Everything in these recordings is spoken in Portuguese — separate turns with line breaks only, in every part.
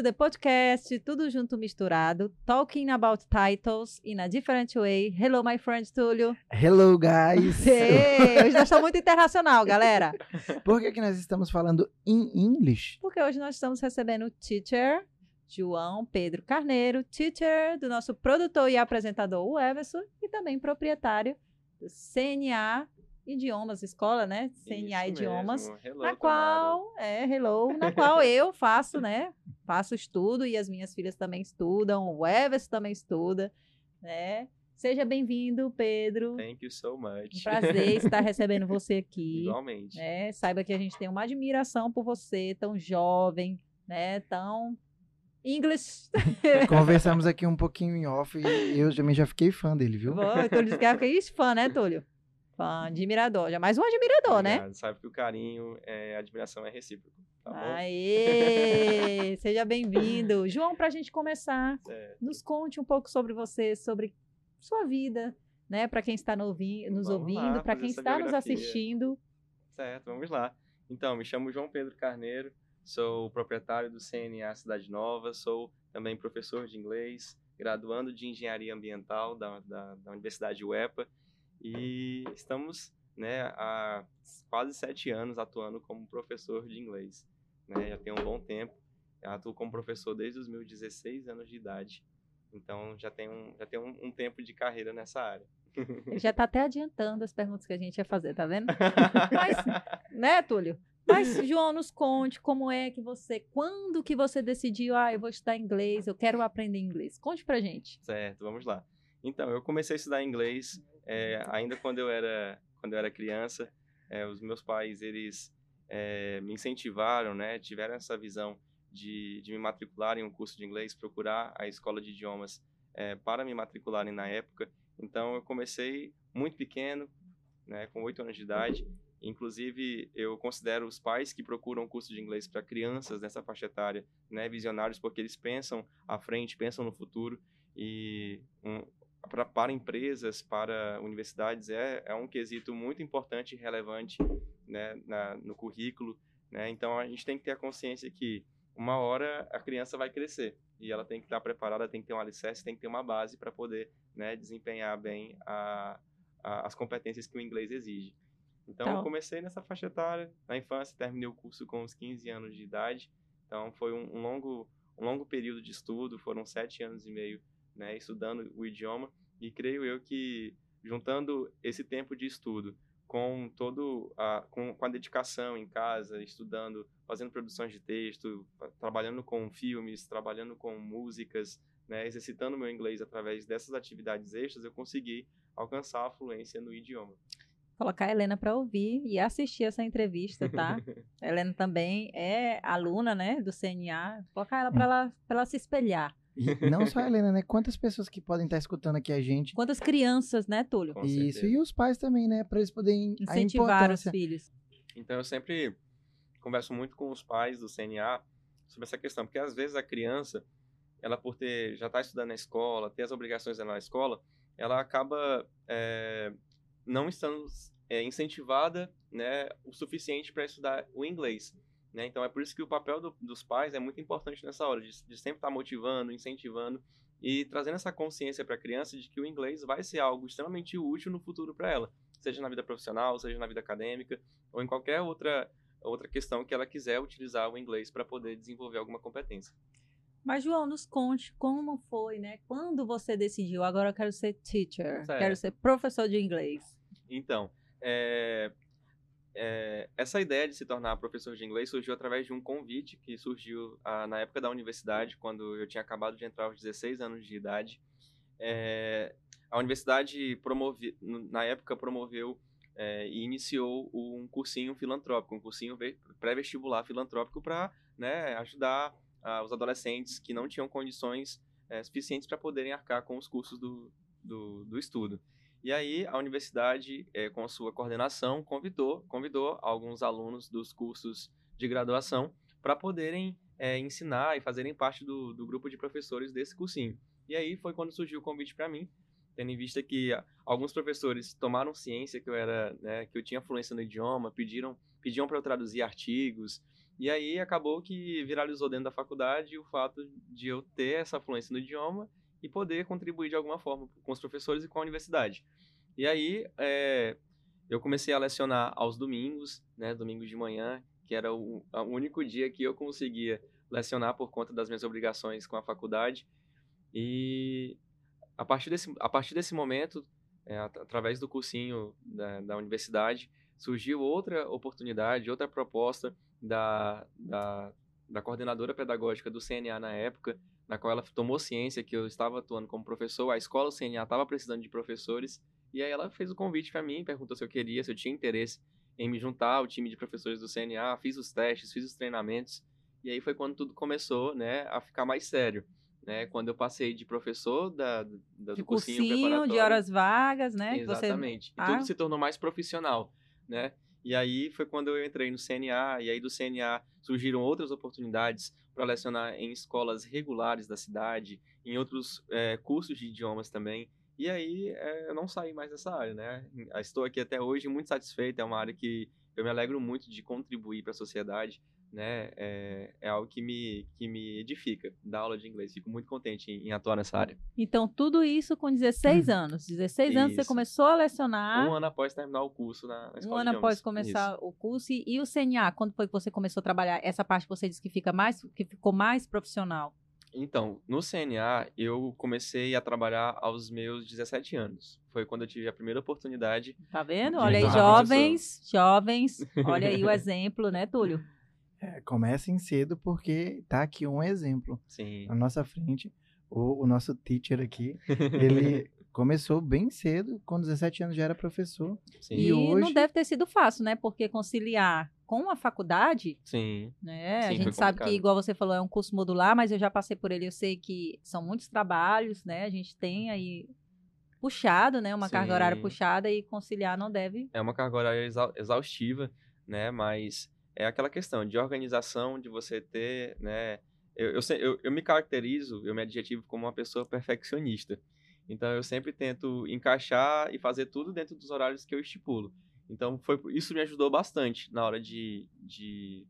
to the podcast, tudo junto misturado, talking about titles in a different way. Hello, my friend Túlio.
Hello, guys!
Hey, hoje nós estamos muito internacional, galera.
Por que, que nós estamos falando em inglês?
Porque hoje nós estamos recebendo o teacher João Pedro Carneiro, teacher do nosso produtor e apresentador, o Everson, e também proprietário do CNA Idiomas, escola, né? CNA
Isso
Idiomas.
mesmo. Hello,
na
Tamara.
qual, é, hello, na qual eu faço, né? Faço estudo e as minhas filhas também estudam, o Everson também estuda, né? Seja bem-vindo, Pedro.
Thank you so much.
Um prazer estar recebendo você aqui.
Igualmente.
né? Saiba que a gente tem uma admiração por você, tão jovem, né? Tão English.
Conversamos aqui um pouquinho em off e eu também já fiquei fã dele, viu?
Bom, Túlio disse que é isso, fã, né, Túlio? Fã, admirador. Já mais um admirador, né?
Obrigado. Sabe que o carinho, é, a admiração é recíproco. Tá bom?
Aê! Seja bem-vindo. João, para a gente começar,
Certo.
nos conte um pouco sobre você, sobre sua vida, né? Para quem está no ouvi- nos
Vamos
ouvindo, para quem está nos
biografia.
assistindo.
Certo, vamos lá. Então, me chamo João Pedro Carneiro, sou proprietário do CNA Cidade Nova, sou também professor de inglês, graduando de Engenharia Ambiental da, da, da Universidade UEPA e estamos né, há quase sete anos atuando como professor de inglês. Né? Já tem um bom tempo, eu atuo como professor desde os meus 16 anos de idade, então já tem um, já tem um, um tempo de carreira nessa área.
Ele já está até adiantando as perguntas que a gente ia fazer, tá vendo? Mas, né, Túlio? Mas, João, nos conte como é que você, quando que você decidiu, ah, eu vou estudar inglês, eu quero aprender inglês. Conte pra gente.
Certo, vamos lá. Então, eu comecei a estudar inglês é, ainda quando eu era quando eu era criança. É, os meus pais eles é, me incentivaram, né? Tiveram essa visão de, de me matricular em um curso de inglês, procurar a escola de idiomas é, para me matricularem na época. Então, eu comecei muito pequeno, né? Com oito anos de idade. Inclusive, eu considero os pais que procuram curso de inglês para crianças nessa faixa etária, né, visionários, porque eles pensam à frente, pensam no futuro e um, pra, para empresas, para universidades é, é um quesito muito importante e relevante né, na, no currículo. Né? Então a gente tem que ter a consciência que uma hora a criança vai crescer e ela tem que estar preparada, tem que ter um alicerce, tem que ter uma base para poder né, desempenhar bem a, a, as competências que o inglês exige. Então
Tá.
eu comecei nessa faixa etária, na infância, terminei o curso com uns 15 anos de idade. Então foi um, um longo um longo período de estudo, foram sete anos e meio né, estudando o idioma e creio eu que juntando esse tempo de estudo com todo a, com, com a dedicação em casa, estudando, fazendo produções de texto, trabalhando com filmes, trabalhando com músicas, né, exercitando meu inglês através dessas atividades extras, eu consegui alcançar a fluência no idioma.
Colocar a Helena para ouvir e assistir essa entrevista, tá? Helena também é aluna, né, do CNA. Colocar ela para ela, pra ela se espelhar.
E não só a Helena, né? Quantas pessoas que podem estar escutando aqui a gente?
Quantas crianças, né, Túlio?
Com
Isso,
certeza.
e os pais também, né? Para eles poderem a
Incentivar os filhos.
Então eu sempre converso muito com os pais do CNA sobre essa questão, porque às vezes a criança, ela por ter já está estudando na escola, ter as obrigações dela na escola, ela acaba é, não estando é, incentivada, né, o suficiente para estudar o inglês. Né? Então é por isso que o papel do- dos pais é muito importante nessa hora, de, de sempre estar motivando, incentivando e trazendo essa consciência para a criança de que o inglês vai ser algo extremamente útil no futuro para ela, seja na vida profissional, seja na vida acadêmica ou em qualquer outra outra questão que ela quiser utilizar o inglês para poder desenvolver alguma competência.
Mas, João, nos conte como foi, né? Quando você decidiu, agora eu quero ser teacher,
Certo.
quero ser professor de inglês.
Então, é, é, essa ideia de se tornar professor de inglês surgiu através de um convite que surgiu ah, na época da universidade, quando eu tinha acabado de entrar aos 16 anos de idade. É, a universidade promove, na época promoveu é, e iniciou um cursinho filantrópico, um cursinho ve- pré-vestibular filantrópico para né, ajudar ah, os adolescentes que não tinham condições suficientes para poderem arcar com os custos do, do, do estudo. E aí a universidade, eh, com sua coordenação, convidou, convidou alguns alunos dos cursos de graduação para poderem eh, ensinar e fazerem parte do, do grupo de professores desse cursinho. E aí foi quando surgiu o convite para mim, tendo em vista que ah, alguns professores tomaram ciência que eu era, né, que eu tinha fluência no idioma, pediram, pediam para eu traduzir artigos E aí acabou que viralizou dentro da faculdade o fato de eu ter essa fluência no idioma e poder contribuir de alguma forma com os professores e com a universidade. E aí é, eu comecei a lecionar aos domingos, né, domingos de manhã, que era o, o único dia que eu conseguia lecionar por conta das minhas obrigações com a faculdade. E a partir desse, a partir desse momento, é, através do cursinho da, da universidade, surgiu outra oportunidade, outra proposta da, da, da coordenadora pedagógica do CNA na época, na qual ela tomou ciência que eu estava atuando como professor, a escola do CNA estava precisando de professores, e aí ela fez o convite para mim, perguntou se eu queria, se eu tinha interesse em me juntar ao time de professores do CNA, fiz os testes, fiz os treinamentos, e aí foi quando tudo começou, né, a ficar mais sério. Né, quando eu passei de professor da, da
de
do cursinho,
cursinho de horas vagas, né?
Exatamente.
Você...
E tudo se tornou mais profissional, né? E aí foi quando eu entrei no CNA, e aí do CNA surgiram outras oportunidades para lecionar em escolas regulares da cidade, em outros é, cursos de idiomas também. E aí é, eu não saí mais dessa área, né? Estou aqui até hoje muito satisfeito, é uma área que eu me alegro muito de contribuir para a sociedade, né? É, é, algo que me, que me edifica, dar aula de inglês. Fico muito contente em, em atuar nessa área.
Então, tudo isso com 16 uhum. anos. 16 anos você começou a lecionar.
Um ano após terminar o curso na, na escola
Um ano após começar isso. o curso. E, e o CNA, quando foi que você começou a trabalhar essa parte que você disse que, fica mais, que ficou mais profissional?
Então, no CNA, eu comecei a trabalhar aos meus 17 anos. Foi quando eu tive a primeira oportunidade.
Tá vendo? Olha aí, jovens, jovens. Olha aí o exemplo, né, Túlio?
É, comecem cedo porque tá aqui um exemplo.
Sim.
Na nossa frente, o, o nosso teacher aqui, ele começou bem cedo, com 17 anos já era professor.
Sim. E, e hoje... não deve ter sido fácil, né? Porque conciliar com a faculdade,
Sim.
né? Sim, a gente sabe que, igual você falou, é um curso modular, mas eu já passei por ele, eu sei que são muitos trabalhos, né? A gente tem aí puxado, né? Uma Sim. carga horária puxada e conciliar não deve.
É uma carga horária exaustiva, né? Mas é aquela questão de organização, de você ter, né? Eu, eu, eu, eu me caracterizo, eu me adjetivo como uma pessoa perfeccionista. Então eu sempre tento encaixar e fazer tudo dentro dos horários que eu estipulo. Então foi isso me ajudou bastante na hora de, de,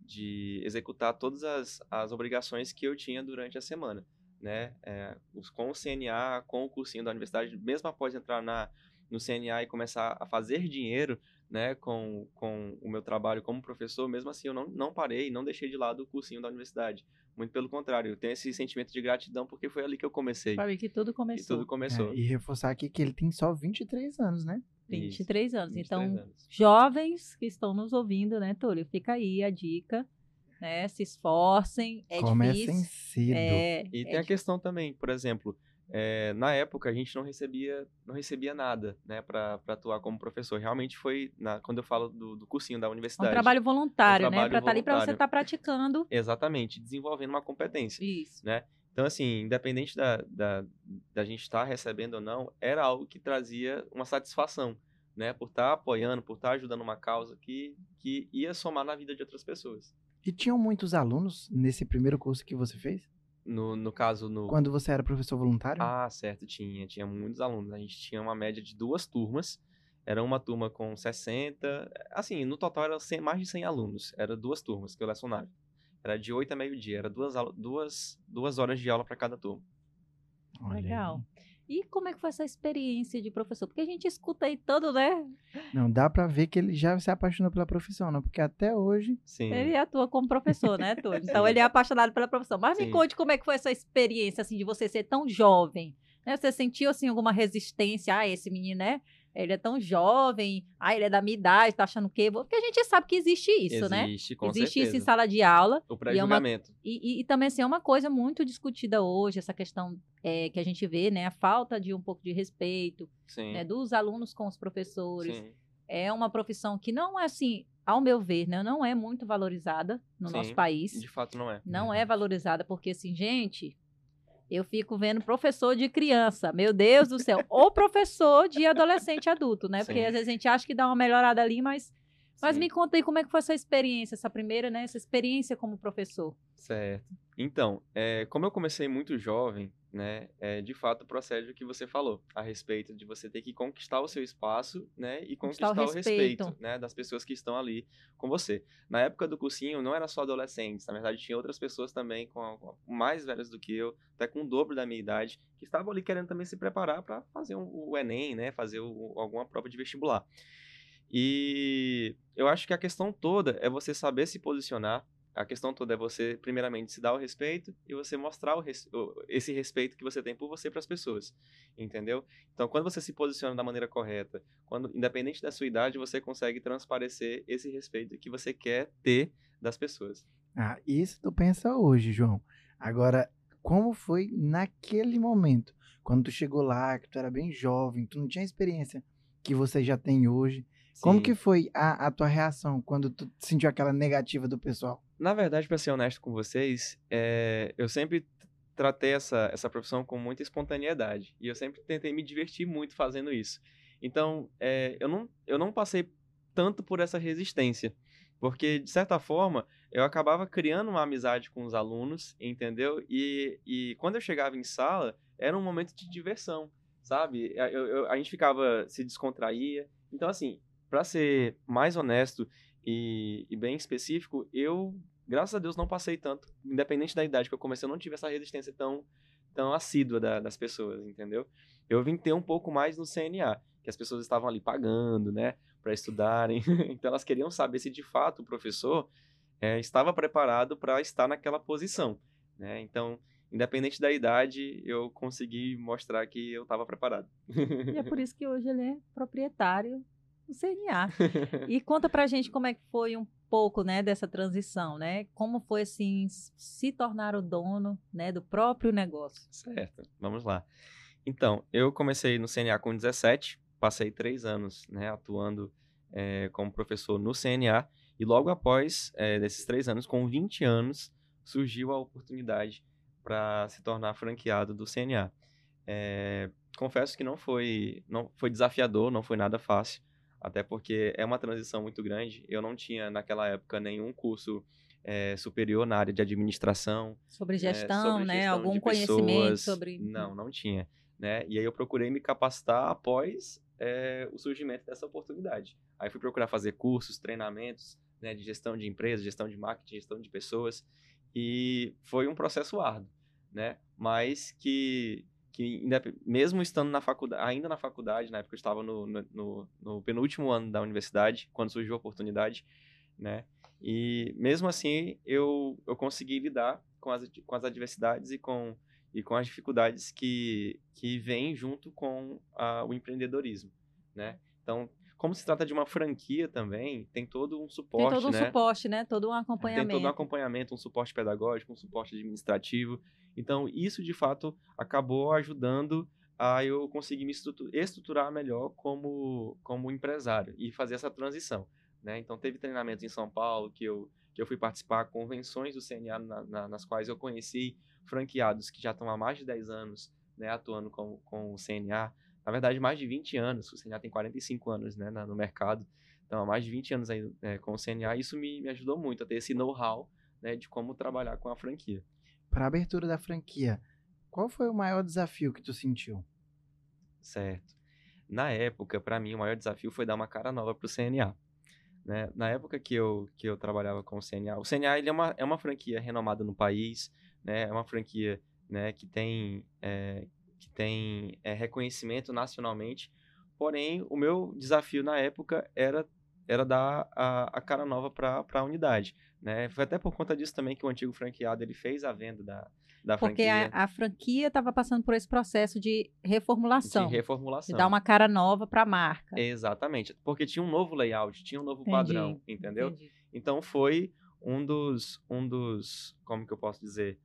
de executar todas as, as obrigações que eu tinha durante a semana, né? É, com o CNA, com o cursinho da universidade, mesmo após entrar na, no CNA e começar a fazer dinheiro, né, com, com o meu trabalho como professor, mesmo assim eu não, não parei, não deixei de lado o cursinho da universidade. Muito pelo contrário, eu tenho esse sentimento de gratidão porque foi ali que eu comecei.
Sabe que tudo começou.
E tudo começou.
É, e reforçar aqui que ele tem só 23 anos, né?
23 Isso, anos. 23 então, anos. jovens que estão nos ouvindo, né, Túlio? Fica aí a dica. Né, se esforcem, é
Comecem
difícil.
cedo.
É,
e
é
tem a questão também, por exemplo, é, na época a gente não recebia não recebia nada né para atuar como professor. Realmente foi na, quando eu falo do, do cursinho da universidade
um trabalho voluntário um trabalho né para estar tá ali para você estar tá praticando.
Exatamente desenvolvendo uma competência
isso.
né. Então assim independente da, da, da gente estar tá recebendo ou não era algo que trazia uma satisfação né por estar tá apoiando por estar ajudando uma causa que que ia somar na vida de outras pessoas.
E tinham muitos alunos nesse primeiro curso que você fez
no, no caso, no...
Quando você era professor voluntário?
Ah, certo, tinha. Tinha muitos alunos. A gente tinha uma média de duas turmas. Era uma turma com 60... Assim, no total era 100, mais de 100 alunos. Era duas turmas que eu lecionava. Era de 8 a meio-dia. Era duas, duas, duas horas de aula para cada turma.
Legal. E como é que foi essa experiência de professor? Porque a gente escuta aí todo, né?
Não, dá para ver que ele já se apaixonou pela profissão, não? Porque até hoje...
Sim.
Ele atua como professor, né, Túlio? Então ele é apaixonado pela profissão. Mas Sim. me conte como é que foi essa experiência, assim, de você ser tão jovem. Né? Você sentiu, assim, alguma resistência? Ah, esse menino, né? Ele é tão jovem, ah, ele é da minha idade, tá achando o quê? Porque a gente sabe que existe isso,
existe,
né?
Existe, com
Existe
certeza.
isso em sala de aula.
O pré-julgamento.
E, é e, e, também, assim, é uma coisa muito discutida hoje, essa questão é, que a gente vê, né? A falta de um pouco de respeito né, dos alunos com os professores.
Sim.
É uma profissão que não é, assim, ao meu ver, né, não é muito valorizada no
Sim,
nosso país.
De fato, não é.
Não é valorizada, porque, assim, gente, eu fico vendo professor de criança, meu Deus do céu, ou professor de adolescente adulto, né? Porque
Sim.
às vezes a gente acha que dá uma melhorada ali, mas mas
Sim.
me conta aí como é que foi essa experiência, essa primeira, né? Essa experiência como professor.
Certo. Então, é, como eu comecei muito jovem, né, é, de fato procede o que você falou a respeito de você ter que conquistar o seu espaço, né, e conquistar, conquistar o, respeito, respeito né, das pessoas que estão ali com você. Na época do cursinho não era só adolescentes, na verdade tinha outras pessoas também com, com mais velhas do que eu, até com o dobro da minha idade, que estavam ali querendo também se preparar para fazer um, o Enem, né, fazer o, alguma prova de vestibular. E eu acho que a questão toda é você saber se posicionar a questão toda é você, primeiramente, se dar o respeito e você mostrar res, esse respeito que você tem por você para as pessoas, entendeu? Então, quando você se posiciona da maneira correta, quando, independente da sua idade, você consegue transparecer esse respeito que você quer ter das pessoas.
Ah, isso tu pensa hoje, João. Agora, como foi naquele momento, quando tu chegou lá, que tu era bem jovem, tu não tinha a experiência que você já tem hoje? Sim. Como que foi a, a tua reação quando tu sentiu aquela negativa do pessoal?
Na verdade, para ser honesto com vocês, é, eu sempre tratei essa, essa profissão com muita espontaneidade. E eu sempre tentei me divertir muito fazendo isso. Então, é, eu, não, eu não passei tanto por essa resistência. Porque, de certa forma, eu acabava criando uma amizade com os alunos, entendeu? E, e quando eu chegava em sala, era um momento de diversão, sabe? Eu, eu, a gente ficava, se descontraía. Então, assim, para ser mais honesto e, e, bem específico, eu graças a Deus não passei tanto, independente da idade que eu comecei, eu não tive essa resistência tão, tão assídua da, das pessoas, entendeu? Eu vim ter um pouco mais no CNA, que as pessoas estavam ali pagando, né, para estudarem, então elas queriam saber se de fato o professor é, estava preparado para estar naquela posição, né? Então, independente da idade, eu consegui mostrar que eu estava preparado.
E é por isso que hoje ele é proprietário do CNA. E conta pra gente como é que foi um pouco, né, dessa transição, né? Como foi assim se tornar o dono, né, do próprio negócio?
Certo. Vamos lá. Então, eu comecei no CNA com 17, passei três anos, né, atuando é, como professor no CNA e logo após é, desses três anos, com 20 anos, surgiu a oportunidade para se tornar franqueado do CNA. É, confesso que não foi, não foi desafiador, não foi nada fácil até porque é uma transição muito grande. Eu não tinha, naquela época, nenhum curso é, superior na área de administração.
Sobre gestão, é, sobre né? Gestão Algum conhecimento sobre.
Não, não tinha. Né? E aí eu procurei me capacitar após é, o surgimento dessa oportunidade. Aí fui procurar fazer cursos, treinamentos né, de gestão de empresas, gestão de marketing, gestão de pessoas. E foi um processo árduo, né? Mas que que mesmo estando na faculdade, ainda na faculdade, na época eu estava no, no, no, penúltimo ano da universidade, quando surgiu a oportunidade, né? E mesmo assim eu, eu consegui lidar com as, com as adversidades e com, e com as dificuldades que, que vêm junto com a, o empreendedorismo, né? Então, como se trata de uma franquia também, tem todo um suporte,
Tem todo um
né?
suporte, né? Todo um acompanhamento.
Tem todo um acompanhamento, um suporte pedagógico, um suporte administrativo. Então, isso de fato acabou ajudando a eu conseguir me estruturar melhor como, como empresário e fazer essa transição. Né? Então, teve treinamentos em São Paulo que eu, que eu fui participar, convenções do CNA na, na, nas quais eu conheci franqueados que já estão há mais de 10 anos né, atuando com, com o CNA. Na verdade, mais de 20 anos, o CNA tem 45 anos né, no mercado, então há mais de 20 anos aí, é, com o CNA. Isso me, me ajudou muito a ter esse know-how né, de como trabalhar com a franquia
para a abertura da franquia, qual foi o maior desafio que tu sentiu?
Certo. Na época, para mim, o maior desafio foi dar uma cara nova para o CNA. Né? Na época que eu, que eu trabalhava com o CNA, o CNA ele é, uma, é uma franquia renomada no país, né? é uma franquia né, que tem, é, que tem é, reconhecimento nacionalmente, porém, o meu desafio na época era, era dar a, a cara nova para a unidade. Né? Foi até por conta disso também que o antigo franqueado ele fez a venda da, da
Porque
franquia.
Porque a, a, franquia estava passando por esse processo de reformulação.
De reformulação.
De dar uma cara nova para a marca.
Exatamente. Porque tinha um novo layout, tinha um novo Entendi. padrão, entendeu? Entendi. Então foi um dos, um dos, como que eu posso dizer?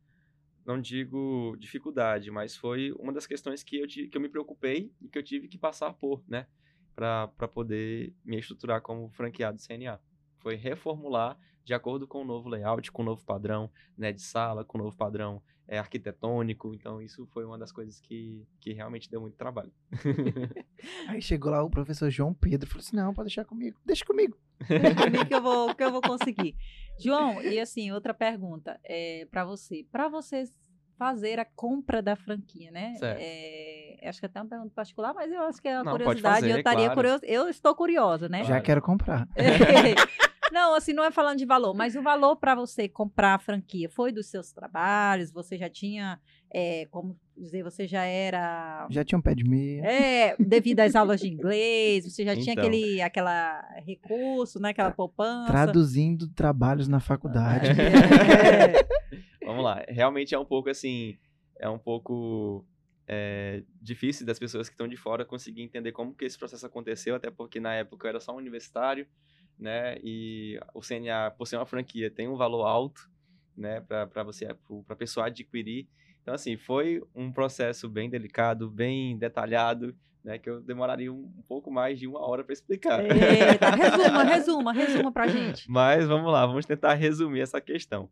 Não digo dificuldade, mas foi uma das questões que eu, que eu me preocupei e que eu tive que passar por, né? Para poder me estruturar como franqueado CNA. Foi reformular de acordo com o novo layout, com o novo padrão né, de sala, com o novo padrão é, arquitetônico. Então, isso foi uma das coisas que, que realmente deu muito trabalho.
Aí chegou lá o professor João Pedro e falou assim: não, pode deixar comigo, deixa comigo.
Deixa comigo que eu vou, que eu vou conseguir. João, e assim, outra pergunta é, para você. Para você fazer a compra da franquia, né?
Certo.
É, acho que até uma pergunta particular, mas eu acho que é uma
Não,
curiosidade.
fazer,
eu estaria
claro.
curiosa. Eu estou curiosa, né?
Já
Claro.
quero comprar.
Não, assim, não é falando de valor, mas o valor para você comprar a franquia foi dos seus trabalhos? Você já tinha, é, como dizer, você já era.
Já tinha um pé de meia.
É, devido às aulas de inglês, você já tinha
Então.
aquele aquela recurso, né? Aquela poupança.
Traduzindo trabalhos na faculdade.
É.
Vamos lá. Realmente é um pouco assim, é um pouco é, difícil das pessoas que estão de fora conseguir entender como que esse processo aconteceu, até porque na época eu era só um universitário, né? E o CNA, por ser uma franquia, tem um valor alto, né? Para você, para a pessoa adquirir. Então assim, foi um processo bem delicado, bem detalhado, né? Que eu demoraria um, um pouco mais de uma hora para explicar.
Eita, resuma, resuma, resuma pra gente.
Mas vamos lá, vamos tentar resumir essa questão.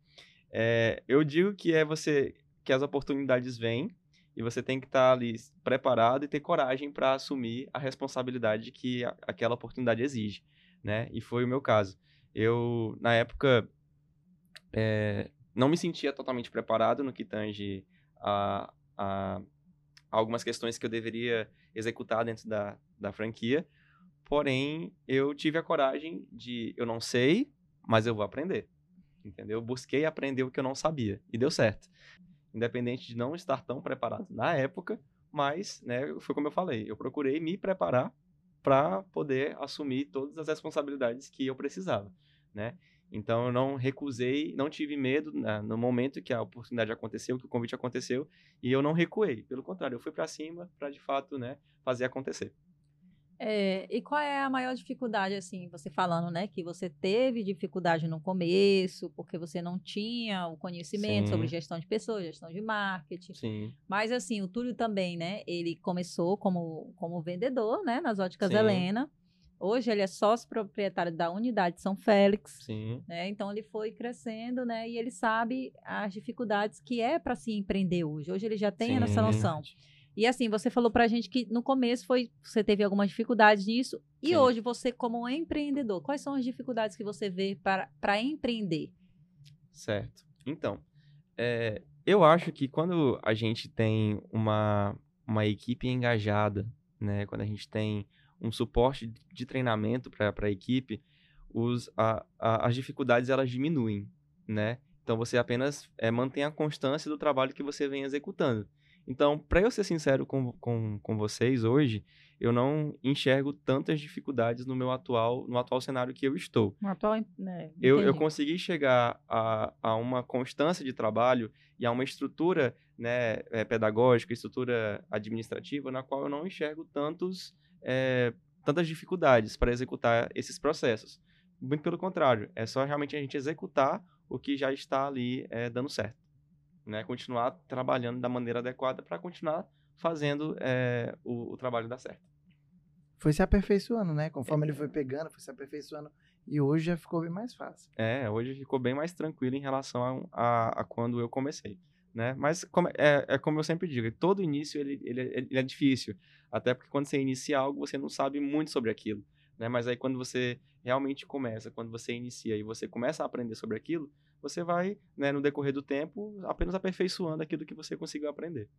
É, eu digo que é você que as oportunidades vêm e você tem que estar ali preparado e ter coragem para assumir a responsabilidade que a- aquela oportunidade exige, né? E foi o meu caso. Eu na época é, não me sentia totalmente preparado no que tange a, a algumas questões que eu deveria executar dentro da, da franquia. Porém, eu tive a coragem de, eu não sei, mas eu vou aprender. Entendeu? Eu busquei aprender o que eu não sabia e deu certo. Independente de não estar tão preparado na época, mas, né, foi como eu falei, eu procurei me preparar para poder assumir todas as responsabilidades que eu precisava, né? Então eu não recusei, não tive medo né, no momento que a oportunidade aconteceu, que o convite aconteceu, e eu não recuei. Pelo contrário, eu fui para cima para de fato, né, fazer acontecer.
É, e qual é a maior dificuldade, assim, você falando, né, que você teve dificuldade no começo, porque você não tinha o conhecimento
Sim.
sobre gestão de pessoas, gestão de marketing.
Sim.
Mas, assim, o Túlio também, né, ele começou como, como vendedor, né, nas óticas
Sim.
Helena. Hoje ele é sócio proprietário da unidade São Félix.
Sim.
né? Então ele foi crescendo, né? E ele sabe as dificuldades que é para se empreender hoje. Hoje ele já tem essa
Sim.
noção. E assim, você falou pra gente que no começo foi você teve algumas dificuldades nisso. E
Sim.
hoje você como um empreendedor, quais são as dificuldades que você vê para para empreender?
Certo. Então, é, eu acho que quando a gente tem uma, uma equipe engajada, né, quando a gente tem um suporte de treinamento para a equipe, os, a, a- as dificuldades elas diminuem, né? Então você apenas é, mantém a constância do trabalho que você vem executando. Então, para eu ser sincero com, com, com vocês hoje, eu não enxergo tantas dificuldades no meu atual, no atual cenário que eu estou.
Um atual, né,
Eu, eu consegui chegar a, a uma constância de trabalho e a uma estrutura né, eh, pedagógica, estrutura administrativa, na qual eu não enxergo tantos, eh, tantas dificuldades para executar esses processos. Muito pelo contrário, é só realmente a gente executar o que já está ali eh, dando certo. Né? Continuar trabalhando da maneira adequada para continuar fazendo eh, o, o trabalho dar certo.
Foi se aperfeiçoando, né? Conforme ele foi pegando, foi se aperfeiçoando. E hoje já ficou bem mais fácil.
É, hoje ficou bem mais tranquilo em relação a, a, a quando eu comecei, né? Mas como, é, é como eu sempre digo, todo início ele, ele, ele é difícil, até porque quando você inicia algo, você não sabe muito sobre aquilo, né? Mas aí quando você realmente começa, quando você inicia e você começa a aprender sobre aquilo, você vai, né, no decorrer do tempo, apenas aperfeiçoando aquilo que você conseguiu aprender.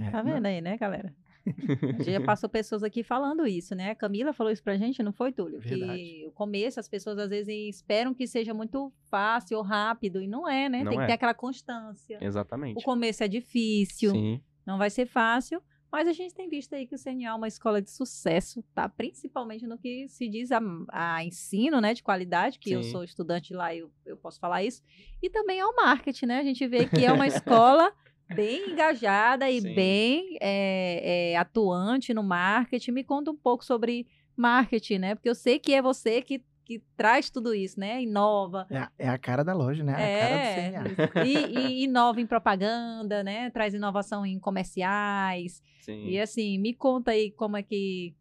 É,
Tá
não-
vendo aí, né, galera? A gente já passou pessoas aqui falando isso, né? A Camila falou isso pra gente, não foi, Túlio? Que
Verdade.
o começo as pessoas às vezes esperam que seja muito fácil ou rápido, e não é, né?
Não
Tem que
é.
ter aquela constância.
Exatamente.
O começo é difícil,
Sim,
não vai ser fácil, mas a gente tem visto aí que o CNA é uma escola de sucesso, tá? Principalmente no que se diz a, a ensino, né, de qualidade, que eu
Sim.
sou estudante lá e eu, eu posso falar isso, e também ao marketing, né? A gente vê que é uma escola bem engajada e
Sim.
bem é, é, atuante no marketing. Me conta um pouco sobre marketing, né? Porque eu sei que é você que, que traz tudo isso, né? Inova,
É, a- é a cara da loja, né? É a cara do CNA.
e, e inova em propaganda, né? Traz inovação em comerciais.
sim.
E assim, me conta aí como é que.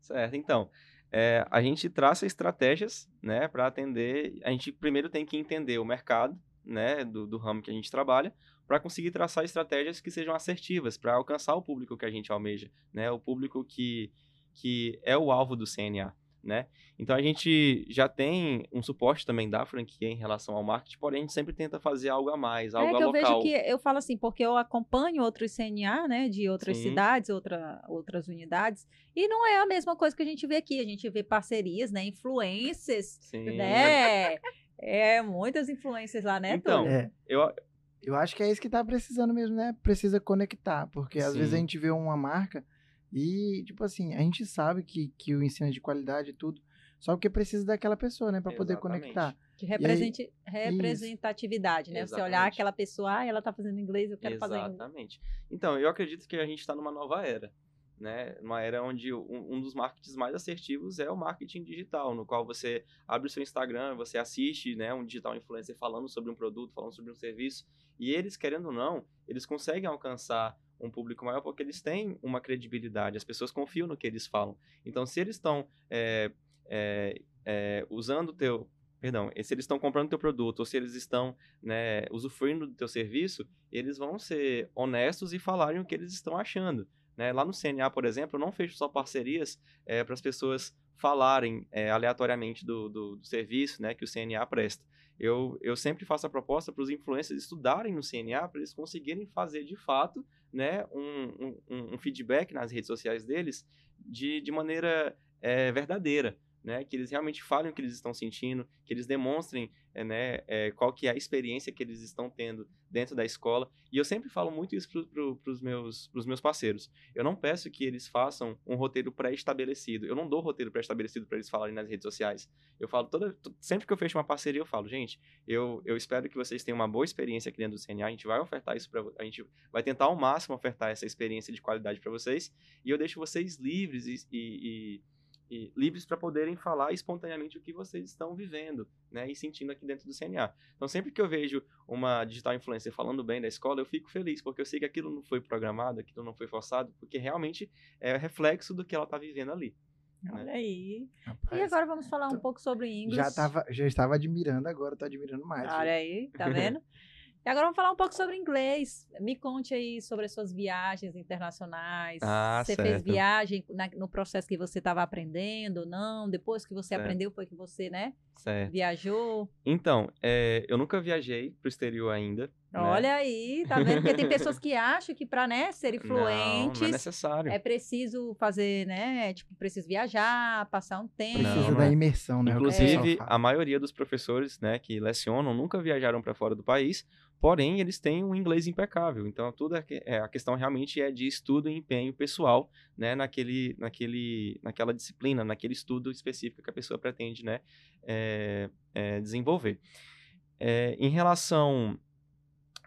Certo, então, é, a gente traça estratégias, né, para atender, a gente primeiro tem que entender o mercado, né, do, do ramo que a gente trabalha, para conseguir traçar estratégias que sejam assertivas, para alcançar o público que a gente almeja, né, o público que, que é o alvo do CNA, né? Então a gente já tem um suporte também da franquia em relação ao marketing, porém a gente sempre tenta fazer algo a mais, algo
é que eu
local.
vejo que eu falo assim, porque eu acompanho outros CNA, né, de outras
Sim.
cidades, outra, outras unidades, e não é a mesma coisa que a gente vê aqui. A gente vê parcerias, né, influências,
Sim.
né? É, muitas influências lá, né,
Então?
É,
Eu,
eu acho que é isso que tá precisando mesmo, né? Precisa conectar, porque às vezes a
Sim.
gente vê uma marca e, tipo assim, a gente sabe que, que o ensino é de qualidade e tudo, só porque precisa daquela pessoa, né, para poder
Exatamente.
conectar.
De representi- representatividade, né? Você olhar
Exatamente.
aquela pessoa, ah, ela tá fazendo inglês, eu quero fazer inglês.
Exatamente. Então, eu acredito que a gente está numa nova era, né? Uma era onde um, um dos marketings mais assertivos é o marketing digital, no qual você abre o seu Instagram, você assiste, né, um digital influencer falando sobre um produto, falando sobre um serviço, e eles, querendo ou não, eles conseguem alcançar um público maior porque eles têm uma credibilidade, as pessoas confiam no que eles falam. Então, se eles estão é, é, é, usando o teu perdão, se eles estão comprando teu produto ou se eles estão né, usufruindo do teu serviço, eles vão ser honestos e falarem o que eles estão achando. Né? Lá no CNA, por exemplo, eu não fecho só parcerias é, para as pessoas falarem é, aleatoriamente do, do, do, serviço né, que o CNA presta. Eu, eu sempre faço a proposta para os influencers estudarem no CNA para eles conseguirem fazer de fato né, um, um, um feedback nas redes sociais deles de, de maneira é, verdadeira né, que eles realmente falem o que eles estão sentindo, que eles demonstrem é, né, é, qual que é a experiência que eles estão tendo dentro da escola. E eu sempre falo muito isso para pro, os meus, meus parceiros. Eu não peço que eles façam um roteiro pré-estabelecido. Eu não dou roteiro pré-estabelecido para eles falarem nas redes sociais. Eu falo toda, sempre que eu fecho uma parceria, eu falo, gente, eu, eu espero que vocês tenham uma boa experiência aqui dentro do CNA. A gente vai ofertar isso para a gente vai tentar ao máximo ofertar essa experiência de qualidade para vocês. E eu deixo vocês livres e, e, e e livres para poderem falar espontaneamente o que vocês estão vivendo, né, e sentindo aqui dentro do CNA. Então, sempre que eu vejo uma digital influencer falando bem da escola, eu fico feliz, porque eu sei que aquilo não foi programado, aquilo não foi forçado, porque realmente é reflexo do que ela está vivendo ali.
Olha né? aí.
Rapaz,
e agora vamos falar um pouco sobre inglês.
Já, tava, já estava admirando, agora tô admirando mais.
Olha aí, tá vendo? E agora vamos falar um pouco sobre inglês. Me conte aí sobre as suas viagens internacionais.
Ah,
você
certo.
fez viagem na, no processo que você estava aprendendo ou não? Depois que você
Certo.
aprendeu foi que você, né,
Certo.
viajou?
Então, é, eu nunca viajei pro exterior ainda. né?
Olha aí, tá vendo? Porque tem pessoas que acham que para né, serem
Não, não é necessário.
é preciso fazer, né? Tipo, preciso viajar, passar um tempo.
Precisa
Não,
da
é.
imersão, né?
Inclusive,
fala.
a maioria dos professores né, que lecionam nunca viajaram para fora do país, porém eles têm um inglês impecável. Então, tudo é, é, a questão realmente é de estudo e empenho pessoal né, naquele, naquele, naquela disciplina, naquele estudo específico que a pessoa pretende né, é, é, desenvolver. É, em relação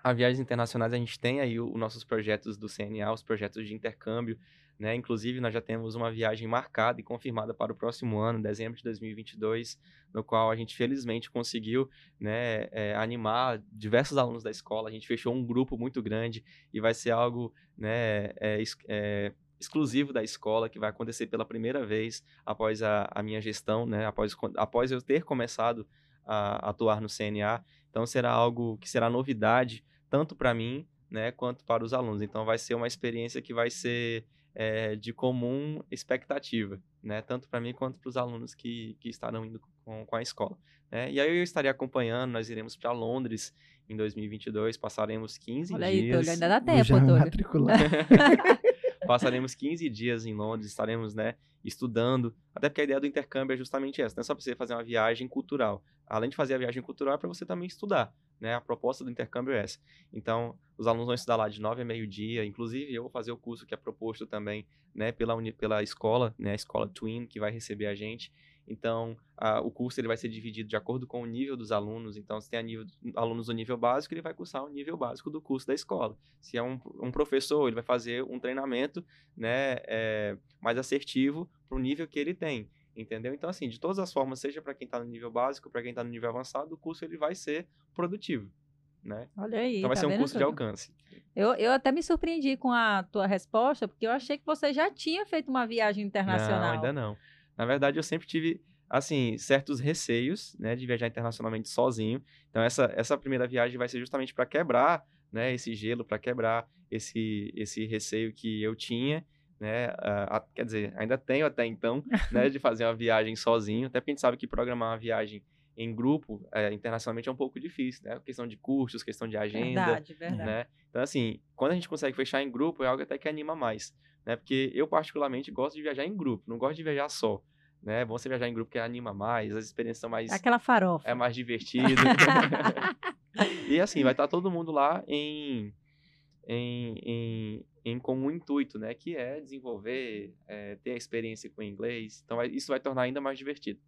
a viagens internacionais, a gente tem aí os nossos projetos do CNA, os projetos de intercâmbio, né? Inclusive, nós já temos uma viagem marcada e confirmada para o próximo ano, dezembro de 2022, no qual a gente felizmente conseguiu né, é, animar diversos alunos da escola. A gente fechou um grupo muito grande e vai ser algo né, é, é, exclusivo da escola, que vai acontecer pela primeira vez após a, a minha gestão, né, após, após eu ter começado a atuar no CNA. Então, será algo que será novidade, tanto para mim né, quanto para os alunos. Então, vai ser uma experiência que vai ser é, de comum expectativa, né? Tanto para mim quanto para os alunos que, que estarão indo com, com a escola. Né? E aí eu estarei acompanhando, nós iremos para Londres em 2022, passaremos 15
Olha aí,
dias.
Túlio, ainda dá
Vou
tempo,
já me
Túlio.
matricular.
Passaremos 15 dias em Londres, estaremos, né, estudando. Até porque a ideia do intercâmbio é justamente essa, não é só para você fazer uma viagem cultural. Além de fazer a viagem cultural, é para você também estudar, né? A proposta do intercâmbio é essa. Então, os alunos vão estudar lá de 9 a meio-dia, inclusive eu vou fazer o curso que é proposto também, né, pela, pela escola, né, a escola Twin, que vai receber a gente. Então, a- o curso ele vai ser dividido de acordo com o nível dos alunos. Então, se tem nível, alunos do nível básico, ele vai cursar o nível básico do curso da escola. Se é um, um professor, ele vai fazer um treinamento né, é, mais assertivo para o nível que ele tem. Entendeu? Então, assim, de todas as formas, seja para quem está no nível básico, para quem está no nível avançado, o curso ele vai ser produtivo. Né?
Olha aí,
Então, vai
tá
ser um curso de
Túlio?
alcance.
Eu, eu até me surpreendi com a tua resposta, porque eu achei que você já tinha feito uma viagem internacional.
Não, ainda não. Na verdade, eu sempre tive, assim, certos receios, né, de viajar internacionalmente sozinho. Então, essa, essa primeira viagem vai ser justamente para quebrar, né, esse gelo, para quebrar esse, esse receio que eu tinha, né? Uh, quer dizer, ainda tenho até então, né? De fazer uma viagem sozinho, até porque a gente sabe que programar uma viagem em grupo, é, internacionalmente, é um pouco difícil, né? Questão de custos, questão de agenda.
Verdade, verdade.
Né? Então, assim, quando a gente consegue fechar em grupo, é algo até que anima mais, né? Porque eu, particularmente, gosto de viajar em grupo, não gosto de viajar só. Né? É bom você viajar em grupo que anima mais, as experiências são mais...
Aquela farofa.
É mais divertido. e assim, vai estar todo mundo lá em, em, em, em comum intuito, né? Que é desenvolver, é, ter a experiência com o inglês. Então, isso vai tornar ainda mais divertido.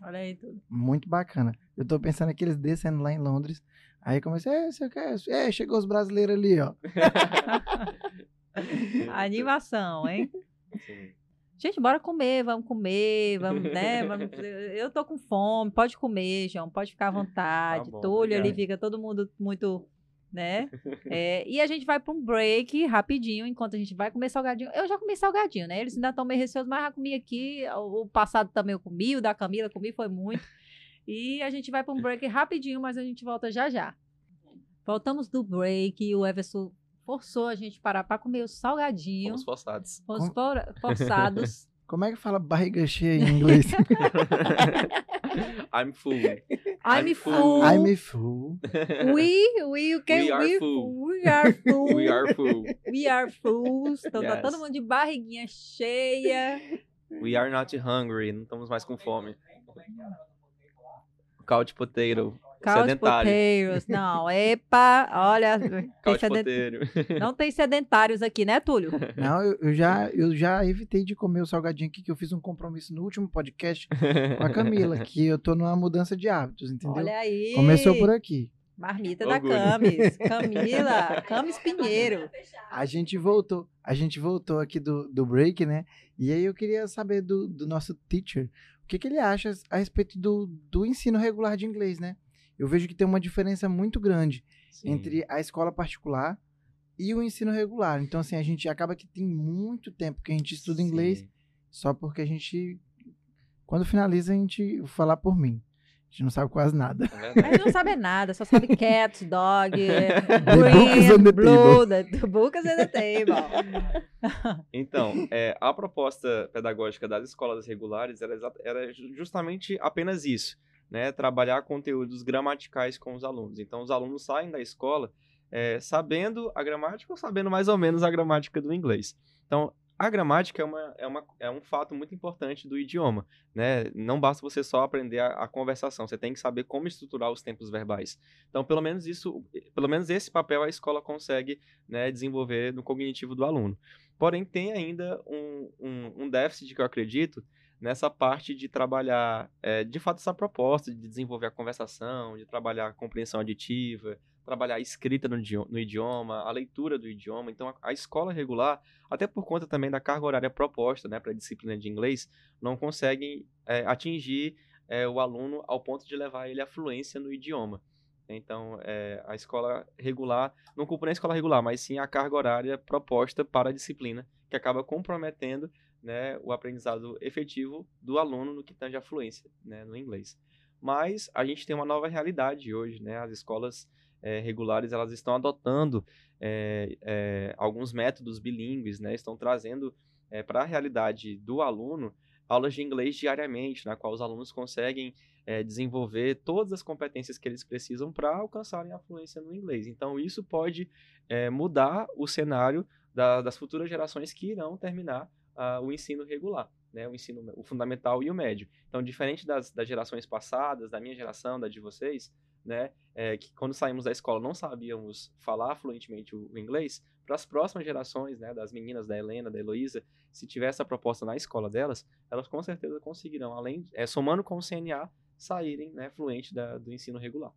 Olha aí tudo.
Muito bacana. Eu tô pensando que eles descendo lá em Londres. Aí comecei, é, você quer? É, chegou os brasileiros ali, ó.
Animação, hein? Sim. Gente, bora comer, vamos comer, vamos, né? Vamos, eu tô com fome, pode comer, João, pode ficar à tá vontade. Tá bom, Túlio ali fica todo mundo muito né? É, e a gente vai para um break rapidinho, enquanto a gente vai comer salgadinho. Eu já comi salgadinho, né? Eles ainda estão meio receosos, mas já comi aqui. O, passado também eu comi, o da Camila comi, foi muito. E a gente vai para um break rapidinho, mas a gente volta já já. Voltamos do break, o Everson forçou a gente parar para comer o salgadinho.
Fomos forçados.
Fomos forçados.
Como é que fala barriga cheia em inglês?
I'm full.
I'm, I'm full.
I'm full.
We, we, okay,
we, are
we,
full.
we are full.
we are full.
We are fools. Então yes. tá todo mundo de barriguinha cheia.
We are not hungry. Não estamos mais com fome. Couch potato.
Couch
sedentário.
potatoes. Não, epa, olha. Tem sedent... Não tem sedentários aqui, né, Túlio?
Não, eu, eu, já, eu já evitei de comer o salgadinho aqui, que eu fiz um compromisso no último podcast com a Camila, que eu tô numa mudança de hábitos, entendeu?
Olha aí.
Começou por aqui.
Marmita da Camis. Camila, Camis Pinheiro.
A gente voltou, a gente voltou aqui do, do break, né? E aí eu queria saber do, do nosso teacher, o que, que ele acha a respeito do, do ensino regular de inglês, né? Eu vejo que tem uma diferença muito grande Sim. entre a escola particular e o ensino regular. Então, assim, a gente acaba que tem muito tempo que a gente estuda Sim. inglês só porque a gente, quando finaliza, a gente, vou falar por mim, a gente não sabe quase nada.
É a gente não sabe nada, só sabe cat, dog, green, the blue, the, the books on the table.
Então, é, a proposta pedagógica das escolas regulares era, era justamente apenas isso né, trabalhar conteúdos gramaticais com os alunos. Então, os alunos saem da escola é, sabendo a gramática ou sabendo mais ou menos a gramática do inglês. Então, a gramática é, uma, é, uma, é um fato muito importante do idioma, né? Não basta você só aprender a, a, conversação, você tem que saber como estruturar os tempos verbais. Então, pelo menos isso, pelo menos esse papel a escola consegue né, desenvolver no cognitivo do aluno. Porém, tem ainda um, um, um déficit que eu acredito, nessa parte de trabalhar, é, de fato, essa proposta de desenvolver a conversação, de trabalhar a compreensão aditiva, trabalhar a escrita no idioma, no idioma a leitura do idioma. Então, a, a, escola regular, até por conta também da carga horária proposta né, para a disciplina de inglês, não conseguem é, atingir é, o aluno ao ponto de levar ele à fluência no idioma. Então, a escola regular, não culpa nem a escola regular, mas sim a carga horária proposta para a disciplina, que acaba comprometendo né, o aprendizado efetivo do aluno no que tange a fluência né, no inglês. Mas a gente tem uma nova realidade hoje, né? As escolas é, regulares elas estão adotando é, é, alguns métodos bilíngues, né? Estão trazendo para a realidade do aluno aulas de inglês diariamente, na qual os alunos conseguem desenvolver todas as competências que eles precisam para alcançarem a fluência no inglês. Então isso pode mudar o cenário da, das futuras gerações que irão terminar uh, o ensino regular, né? O ensino o fundamental e o médio. Então, diferente das, das gerações passadas, da minha geração, da de vocês, né? É, que quando saímos da escola não sabíamos falar fluentemente o, o inglês, para as próximas gerações, né? Das meninas, da Helena, da Heloísa, se tiver essa proposta na escola delas, elas com certeza conseguirão, além, é, somando com o CNA, saírem, né? Fluente da, do ensino regular.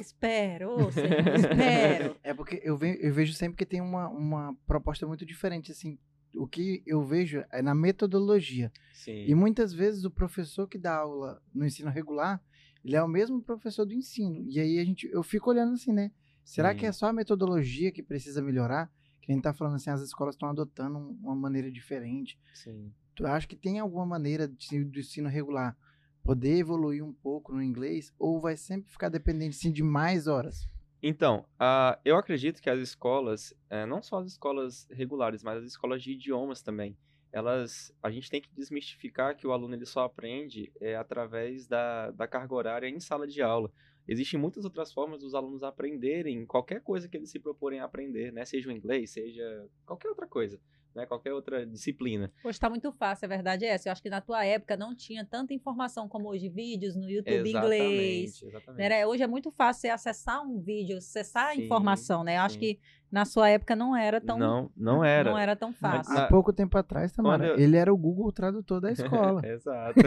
Espero, espero.
É porque eu, ve eu vejo sempre que tem uma, uma proposta muito diferente, assim, o que eu vejo é na metodologia.
Sim.
E muitas vezes o professor que dá aula no ensino regular, ele é o mesmo professor do ensino. E aí a gente, eu fico olhando assim, né? Será Sim. que é só a metodologia que precisa melhorar? Que a gente tá falando assim, as escolas estão adotando uma maneira diferente.
Sim.
Tu acha que tem alguma maneira de, do ensino regular poder evoluir um pouco no inglês? Ou vai sempre ficar dependente sim, de mais horas?
Então, uh, eu acredito que as escolas, uh, não só as escolas regulares, mas as escolas de idiomas também, elas, a gente tem que desmistificar que o aluno ele só aprende é, através da, da carga horária em sala de aula. Existem muitas outras formas dos alunos aprenderem qualquer coisa que eles se proporem a aprender, né? Seja o inglês, seja qualquer outra coisa né? Qualquer outra disciplina.
Hoje está muito fácil, a verdade é essa. Eu acho que na tua época não tinha tanta informação como hoje, vídeos no YouTube
exatamente,
inglês.
Exatamente.
Né? Hoje é muito fácil acessar um vídeo, acessar sim, a informação, né? Eu acho que na sua época não era tão
não não era
não era. tão fácil.
Há pouco tempo atrás Tamara, eu... ele era o Google Tradutor da escola.
Exato.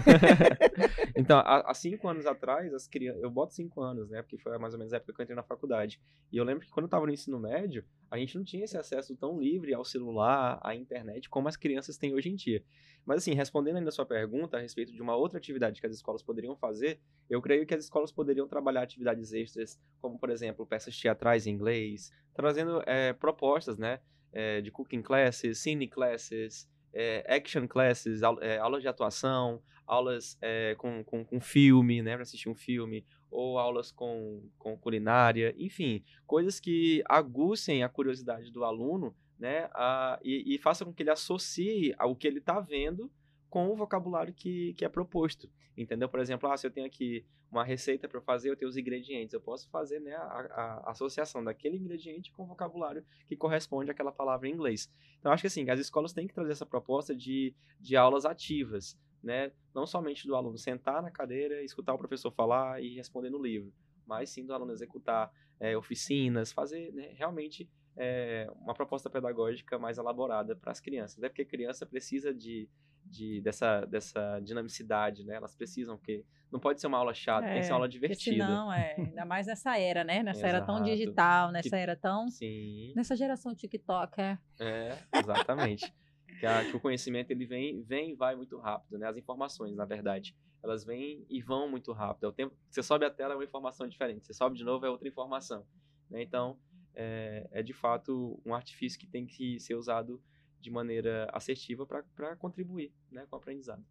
Então há, há, cinco anos atrás as crianças eu boto cinco anos né porque foi mais ou menos a época que eu entrei na faculdade. E eu lembro que quando eu estava no ensino médio a gente não tinha esse acesso tão livre ao celular à internet como as crianças têm hoje em dia. Mas assim respondendo ainda a sua pergunta a respeito de uma outra atividade que as escolas poderiam fazer eu creio que as escolas poderiam trabalhar atividades extras como por exemplo peças teatrais em inglês trazendo é, propostas, né? É, de cooking classes, cine classes, é, action classes, aulas de atuação, aulas com, com, com, filme, né? Para assistir um filme, ou aulas com, com culinária, enfim, coisas que aguçem a curiosidade do aluno, né? A, e, e façam com que ele associe ao que ele está vendo com o vocabulário que, que é proposto. Entendeu? Por exemplo, ah, se eu tenho aqui uma receita para fazer, eu tenho os ingredientes. Eu posso fazer né, a, a, associação daquele ingrediente com o vocabulário que corresponde àquela palavra em inglês. Então, acho que assim, as escolas têm que trazer essa proposta de, de aulas ativas, né? Não somente do aluno sentar na cadeira, escutar o professor falar e responder no livro, mas sim do aluno executar é, oficinas, fazer né, realmente é, uma proposta pedagógica mais elaborada para as crianças. É porque a criança precisa de, de, dessa, dessa dinamicidade, né? Elas precisam, porque não pode ser uma aula chata, é, tem que ser uma aula divertida.
Não, é, ainda mais nessa era, né? Nessa era tão digital, nessa que, era tão.
Sim.
Nessa geração TikTok, é.
É, exatamente. que, a, que, o conhecimento ele vem, vem e vai muito rápido, né? As informações, na verdade, elas vêm e vão muito rápido. É o tempo você sobe a tela é uma informação diferente, você sobe de novo é outra informação. Né? Então, é, é de fato um artifício que tem que ser usado de maneira assertiva para contribuir né, com o aprendizado.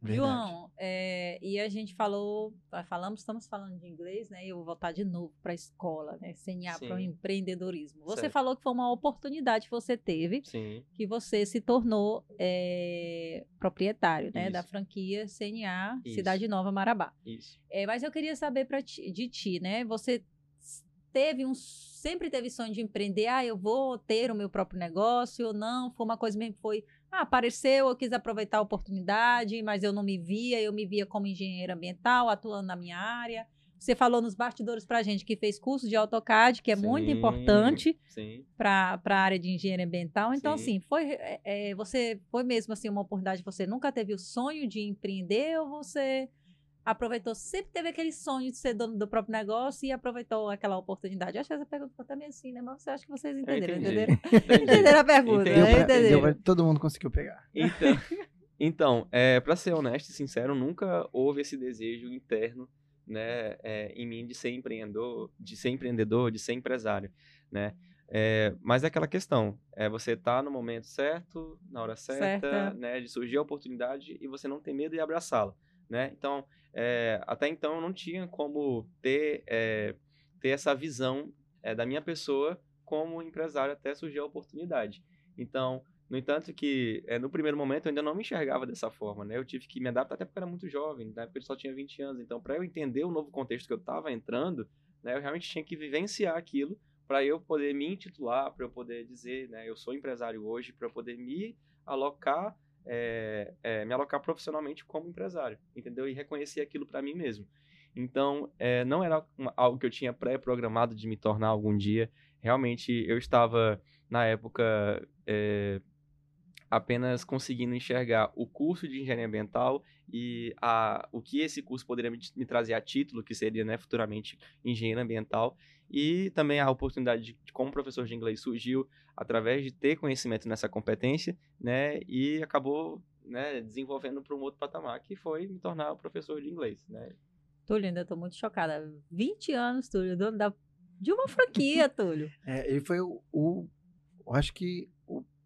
Verdade. João, é, e a gente falou, falamos, estamos falando de inglês, né? E eu vou voltar de novo para a escola, né? CNA para o empreendedorismo. Você certo. falou que foi uma oportunidade que você teve,
Sim.
que você se tornou é, proprietário, né? Isso. Da franquia CNA Isso. Cidade Nova Marabá.
Isso.
É, mas eu queria saber pra ti, de ti, né? Você teve um sempre teve sonho de empreender, ah, eu vou ter o meu próprio negócio, ou não, foi uma coisa mesmo foi, ah, apareceu, eu quis aproveitar a oportunidade, mas eu não me via, eu me via como engenheiro ambiental, atuando na minha área. Você falou nos bastidores para a gente que fez curso de AutoCAD, que é sim, muito importante para a área de engenharia ambiental. Então, sim. assim, foi, é, é, você foi mesmo assim uma oportunidade, você nunca teve o sonho de empreender ou você aproveitou, sempre teve aquele sonho de ser dono do próprio negócio e aproveitou aquela oportunidade. Eu acho que essa pergunta foi também assim, né? Mas você acha que vocês entenderam? Entenderam? entenderam a pergunta,
Entendi.
né? Entenderam.
Todo mundo conseguiu pegar.
Então, então é, para ser honesto e sincero, nunca houve esse desejo interno né, é, em mim de ser empreendedor, de ser empreendedor, de ser empresário, né? É, mas é aquela questão, é você tá no momento certo, na hora certa, certa. né, de surgir a oportunidade e você não ter medo de abraçá-la, né? Então, é, até então eu não tinha como ter, é, ter essa visão é, da minha pessoa como empresário até surgir a oportunidade. Então, no entanto que no primeiro momento eu ainda não me enxergava dessa forma, né? Eu tive que me adaptar até porque eu era muito jovem, na época eu só tinha 20 anos. Então, para eu entender o novo contexto que eu estava entrando, né, eu realmente tinha que vivenciar aquilo para eu poder me intitular, para eu poder dizer, né, eu sou empresário hoje, para eu poder me alocar é, é, me alocar profissionalmente como empresário, entendeu? E reconhecer aquilo para mim mesmo. Então, é, não era uma, algo que eu tinha pré-programado de me tornar algum dia. Realmente, eu estava, na época, apenas conseguindo enxergar o curso de engenharia ambiental e a, o que esse curso poderia me, me trazer a título, que seria né, futuramente engenheiro ambiental. E também a oportunidade de, de, como professor de inglês surgiu através de ter conhecimento nessa competência, né? E acabou né, desenvolvendo para um outro patamar, que foi me tornar professor de inglês, né?
Túlio, ainda estou muito chocada. 20 anos, Túlio, dono da, de uma franquia, Túlio.
É, ele foi o, o acho que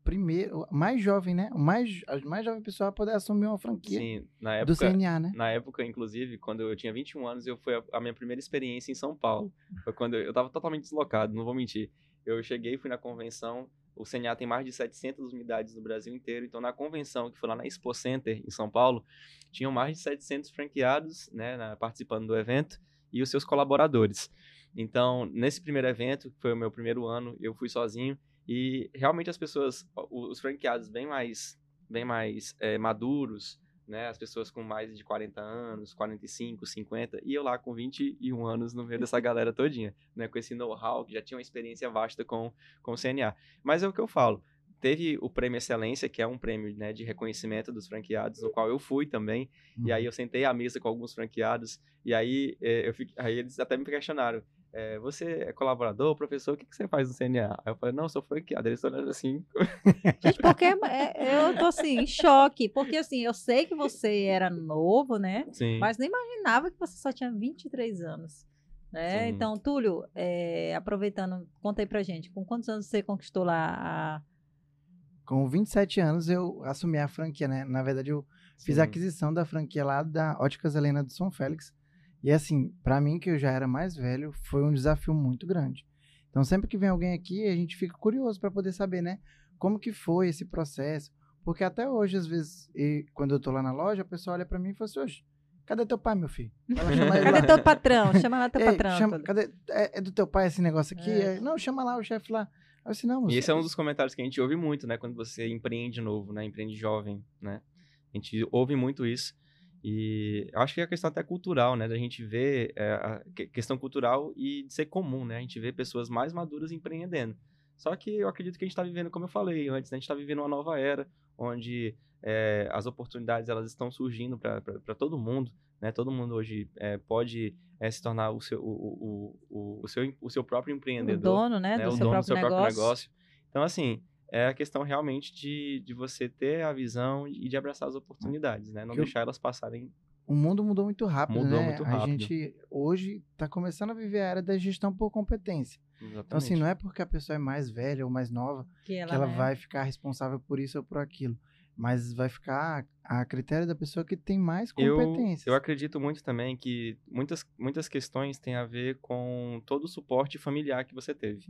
primeiro, mais jovem, né? O mais, a mais jovem pessoa a poder assumir uma franquia
Sim, na
do
época,
CNA, né?
na época, inclusive, quando eu tinha 21 anos, eu foi a, a minha primeira experiência em São Paulo. Foi quando eu, eu tava totalmente deslocado, não vou mentir. Eu cheguei, fui na convenção, o CNA tem mais de 700 unidades no Brasil inteiro, então na convenção, que foi lá na Expo Center, em São Paulo, tinham mais de 700 franqueados, né, na- participando do evento, e os seus colaboradores. Então, nesse primeiro evento, que foi o meu primeiro ano, eu fui sozinho, e realmente as pessoas, os franqueados bem mais, bem mais eh, maduros, né, as pessoas com mais de 40 anos, 45, 50, e eu lá com 21 anos no meio dessa galera todinha, né, com esse know-how, que já tinha uma experiência vasta com, com o CNA. Mas é o que eu falo, teve o Prêmio Excelência, que é um prêmio né, de reconhecimento dos franqueados, no qual eu fui também, e
Uhum.
aí eu sentei à mesa com alguns franqueados, e aí, eh, eu fiquei- aí eles até me questionaram, eh, você é colaborador, professor, o que, que você faz no CNA? Aí eu falei, não, eu sou franqueado. Eles estão olhando assim,
Gente, porque é- eu tô assim, em choque. Porque assim, eu sei que você era novo, né?
sim.
Mas nem imaginava que você só tinha 23 anos. Né?
Sim.
Então, Túlio, é, aproveitando, conta aí pra gente, com quantos anos você conquistou lá a.
Com 27 anos eu assumi a franquia, né? Na verdade eu fiz a
Sim.
aquisição da franquia lá da Óticas Helena de São Félix. E assim, pra mim que eu já era mais velho, foi um desafio muito grande. Então sempre que vem alguém aqui, a gente fica curioso para poder saber, né, como que foi esse processo, porque até hoje às vezes, e quando eu tô lá na loja, a pessoa olha para mim e fala assim: "Oxe, cadê teu pai, meu filho?"
Cadê teu patrão? Chama lá teu
Ei,
patrão.
chama- cadê, é, é do teu pai esse negócio aqui?
É.
É, não, chama lá o chefe lá. Eu disse, não,
E esse é um dos comentários que a gente ouve muito, né? Quando você empreende novo, né? Empreende jovem, né? A gente ouve muito isso. E acho que é a questão até cultural, né? Da gente ver é, a que- questão cultural e de ser comum, né? A gente vê pessoas mais maduras empreendendo. Só que eu acredito que a gente está vivendo, como eu falei antes, né? a gente está vivendo uma nova era, onde é, as oportunidades elas estão surgindo para todo mundo, né? Todo mundo hoje é, pode é, se tornar o seu, o, o, o, o seu, o seu próprio
O
empreendedor
dono, né?
né,
do
o
seu
dono
próprio
do seu
negócio.
próprio negócio. Então, assim, é a questão realmente de, de você ter a visão e de abraçar as oportunidades, né? Não
Que eu-
deixar elas passarem.
o mundo mudou muito rápido,
Mudou
né?
muito
A
rápido.
gente hoje está começando a viver a era da gestão por competência. Então, assim, não é porque a pessoa é mais velha ou mais nova
Que ela,
que ela
né,
vai ficar responsável por isso ou por aquilo. Mas vai ficar a critério da pessoa que tem mais
Eu,
competências.
eu acredito muito também que muitas, muitas questões têm a ver com todo o suporte familiar que você teve,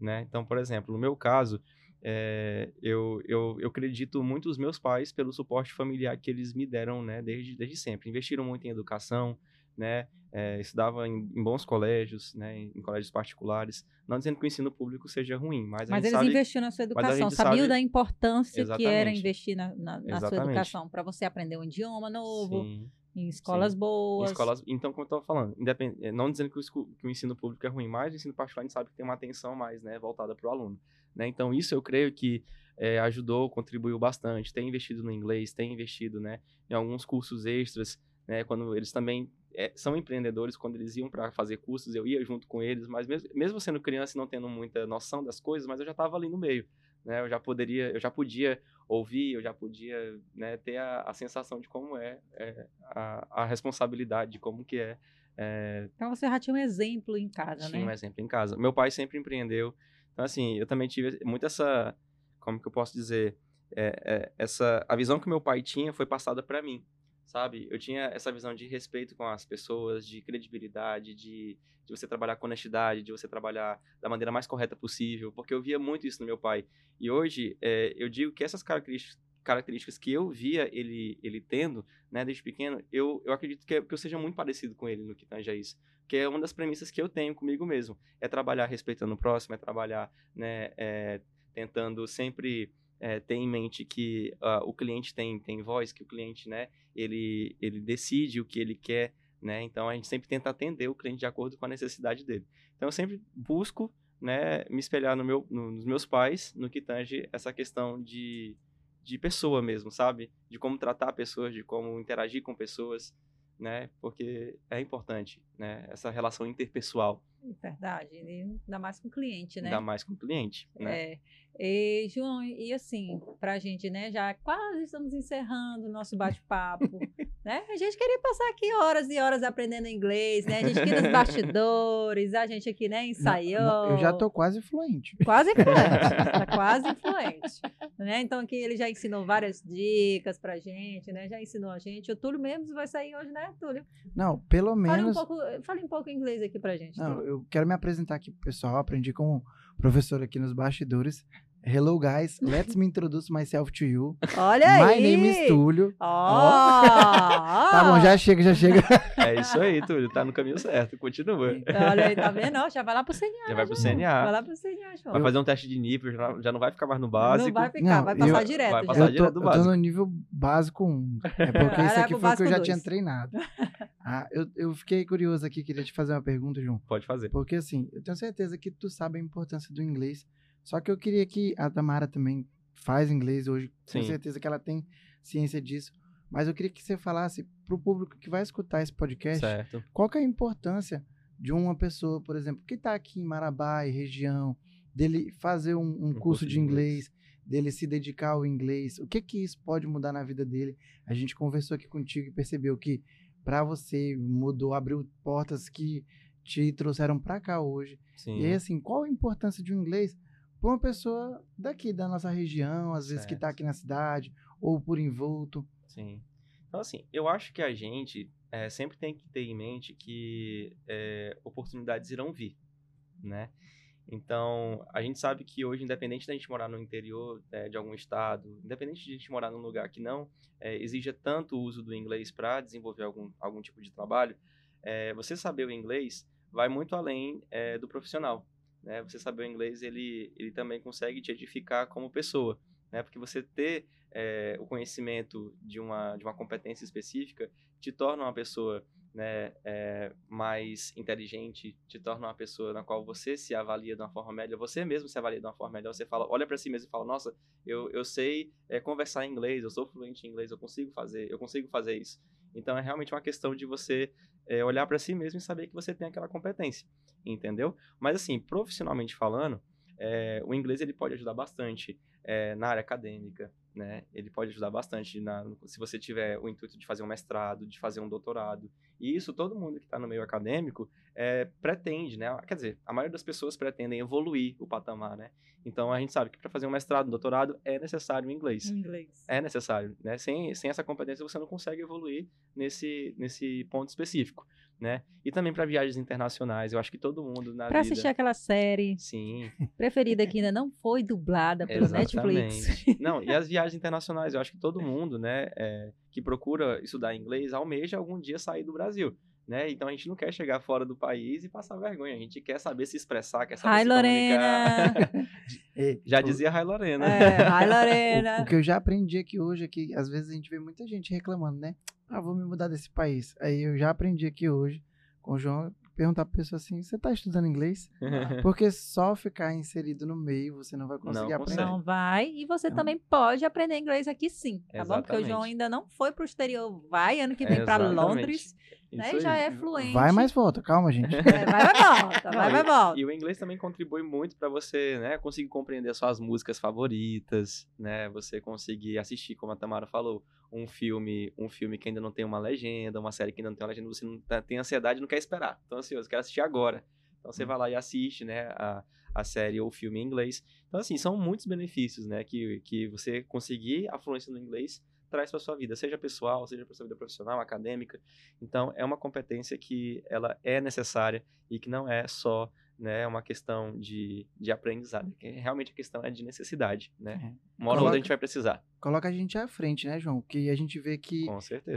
né? Então, por exemplo, no meu caso, é, eu, eu, eu acredito muito os meus pais pelo suporte familiar que eles me deram, né? Desde, desde sempre. Investiram muito em educação, né? É, estudava em, em bons colégios, né? Em, em colégios particulares. Não dizendo que o ensino público seja ruim, mas, a
Mas eles
sabe...
investiram na sua educação, sabiam
sabe-
da importância que era
Exatamente.
investir na, na- na sua
Exatamente.
educação, para você aprender um idioma novo,
Sim.
em escolas
Em
boas.
escolas, então, como eu estava falando, independ- eh, não dizendo que o, que o ensino público é ruim, mas o ensino particular a gente sabe que tem uma atenção mais né, voltada para o aluno. Né? Então, isso eu creio que eh, ajudou, contribuiu bastante. Tem investido no inglês, tem investido né, em alguns cursos extras, né, quando eles também eh, são empreendedores, quando eles iam para fazer cursos, eu ia junto com eles, mas mesmo, mesmo sendo criança e não tendo muita noção das coisas, mas eu já estava ali no meio. Né? Eu já poderia, eu já podia ouvir, eu já podia né, ter a, a sensação de como é, é, a, a responsabilidade, de como que é, é
Então você já tinha um exemplo em casa,
tinha um
né?
exemplo em casa. Meu pai sempre empreendeu, então assim, eu também tive muito essa, como que eu posso dizer, é, é, essa, a visão que meu pai tinha foi passada para mim, sabe? Eu tinha essa visão de respeito com as pessoas, de credibilidade, de, de você trabalhar com honestidade, de você trabalhar da maneira mais correta possível, porque eu via muito isso no meu pai. E hoje, é, eu digo que essas características, características que eu via ele, ele tendo, né, desde pequeno, eu, eu acredito que, é- que eu seja muito parecido com ele no que tange a isso. Que é uma das premissas que eu tenho comigo mesmo. É trabalhar respeitando o próximo, é trabalhar, né, é, tentando sempre é, ter em mente que ah, o cliente tem, tem voz, que o cliente, né, ele, ele decide o que ele quer, né, então a gente sempre tenta atender o cliente de acordo com a necessidade dele. Então eu sempre busco, né, me espelhar no meu, no- nos meus pais, no que tange essa questão de, de pessoa mesmo, sabe? De como tratar pessoas, de como interagir com pessoas, né? Porque é importante, né? Essa relação interpessoal,
Verdade. E ainda mais com o cliente, né?
ainda mais com o cliente, né?
É. E, João, e assim, pra gente, né? Já quase estamos encerrando o nosso bate-papo, Né? A gente queria passar aqui horas e horas aprendendo inglês, né? A gente aqui nos bastidores, a gente aqui, né, ensaiou.
Não, não, eu já tô quase fluente.
Quase fluente, tá quase fluente. Né? Então aqui ele já ensinou várias dicas pra gente, né? Já ensinou a gente. O Túlio mesmo vai sair hoje, né, Túlio?
Não, pelo
Fale um
menos.
pouco, fale um pouco inglês aqui pra gente.
Não,
Túlio.
eu quero me apresentar aqui pro pessoal. Aprendi com o professor aqui nos bastidores. Hello, guys. Let's me introduce myself to you.
Olha
My
aí!
name is Túlio.
Ó!
Tá bom, já chega, já chega.
É isso aí, Túlio. Tá no caminho certo. Continua.
Olha aí, tá vendo? Já vai lá pro CNA.
Já vai pro
João.
CNA.
Vai lá pro CNA, João.
Vai fazer um teste de nível, já não- já não vai ficar mais no básico.
Não vai ficar,
Não,
vai
eu-
passar direto.
vai
já.
passar
Eu tô,
direto do
eu tô
básico.
no nível básico 1. É porque isso aqui foi o que eu
básico
já
dois.
tinha treinado. Ah, eu, eu fiquei curioso aqui, queria te fazer uma pergunta, João.
Pode fazer.
Porque assim, eu tenho certeza que tu sabe a importância do inglês. Só que eu queria que a Tamara também faz inglês hoje.
Sim.
certeza que ela tem ciência disso. Mas eu queria que você falasse pro público que vai escutar esse podcast,
Certo.
qual que é a importância de uma pessoa, por exemplo, que está aqui em Marabá e região, dele fazer um, um curso, de inglês, dele se dedicar ao inglês, o que que isso pode mudar na vida dele? A gente conversou aqui contigo e percebeu que para você mudou, abriu portas que te trouxeram para cá hoje.
Sim.
E aí, assim, qual a importância de um inglês para uma pessoa daqui da nossa região, às vezes que está aqui na cidade ou por envolto?
Sim. Então, assim, eu acho que a gente eh, sempre tem que ter em mente que eh, oportunidades irão vir, né? Então, a gente sabe que hoje, independente da gente morar no interior eh, de algum estado, independente de a gente morar num lugar que não exija tanto o uso do inglês para desenvolver algum, algum tipo de trabalho, você saber o inglês vai muito além do profissional, né? Você saber o inglês, ele, ele também consegue te edificar como pessoa, né? Porque você ter é, o conhecimento de uma, de uma competência específica te torna uma pessoa né, é, mais inteligente, te torna uma pessoa na qual você se avalia de uma forma melhor, você mesmo se avalia de uma forma melhor, você fala, olha para si mesmo e fala, nossa, eu, eu sei é, conversar em inglês, eu sou fluente em inglês, eu consigo fazer, eu consigo fazer isso. Então é realmente uma questão de você é, olhar para si mesmo e saber que você tem aquela competência, entendeu? Mas assim, profissionalmente falando, é, o inglês ele pode ajudar bastante é, na área acadêmica, né? Ele pode ajudar bastante na, se você tiver o intuito de fazer um mestrado, de fazer um doutorado. E isso todo mundo que está no meio acadêmico é, pretende, né? Quer dizer, a maioria das pessoas pretendem evoluir o patamar, né? Então a gente sabe que para fazer um mestrado, um doutorado é necessário o inglês.
Inglês.
É necessário, né? Sem, sem essa competência você não consegue evoluir nesse, nesse ponto específico, né? E também para viagens internacionais, eu acho que todo mundo na
Pra
vida...
assistir aquela série
Sim,
preferida que ainda não foi dublada pelo Netflix.
Não, e as viagens internacionais, eu acho que todo mundo, né, é, que procura estudar inglês, almeja algum dia sair do Brasil. Né? Então a gente não quer chegar fora do país e passar vergonha. A gente quer saber se expressar, quer saber
Hi,
se
Lorena!
comunicar. Já
o-
dizia Hi Lorena.
É, hi,
O,
Lorena!
o que eu já aprendi aqui hoje é que às vezes a gente vê muita gente reclamando, né? Ah, vou me mudar desse país. Aí eu já aprendi aqui hoje com o João perguntar pra pessoa assim: você tá estudando inglês? Porque só ficar inserido no meio você não vai conseguir
Não
aprender.
Não vai. E você
Não.
também pode aprender inglês aqui sim, tá bom? Porque o João
Exatamente.
ainda não foi pro exterior. Vai ano que vem pra
Exatamente.
Londres, né?
aí.
Já é fluente.
Vai, mas volta, calma, gente.
É, vai, vai, volta. Vai,
e-
vai, volta.
E o inglês também contribui muito para você, né, conseguir compreender suas músicas favoritas, né, você conseguir assistir, como a Tamara falou, um filme, um filme que ainda não tem uma legenda, uma série que ainda não tem uma legenda, você não tá- tem ansiedade e não quer esperar. Então ansioso, quero assistir agora. Então você vai lá e assiste, né, a, a série ou o filme em inglês. Então assim, são muitos benefícios, né, que, que você conseguir a fluência no inglês traz para sua vida, seja pessoal, seja para sua vida profissional, acadêmica. Então é uma competência que ela é necessária e que não é só né, uma questão de, de aprendizado, que realmente a questão é de necessidade, né? Uma hora outra a
Coloca-
gente vai precisar,
Coloca a gente à frente, né, João? Que a gente vê que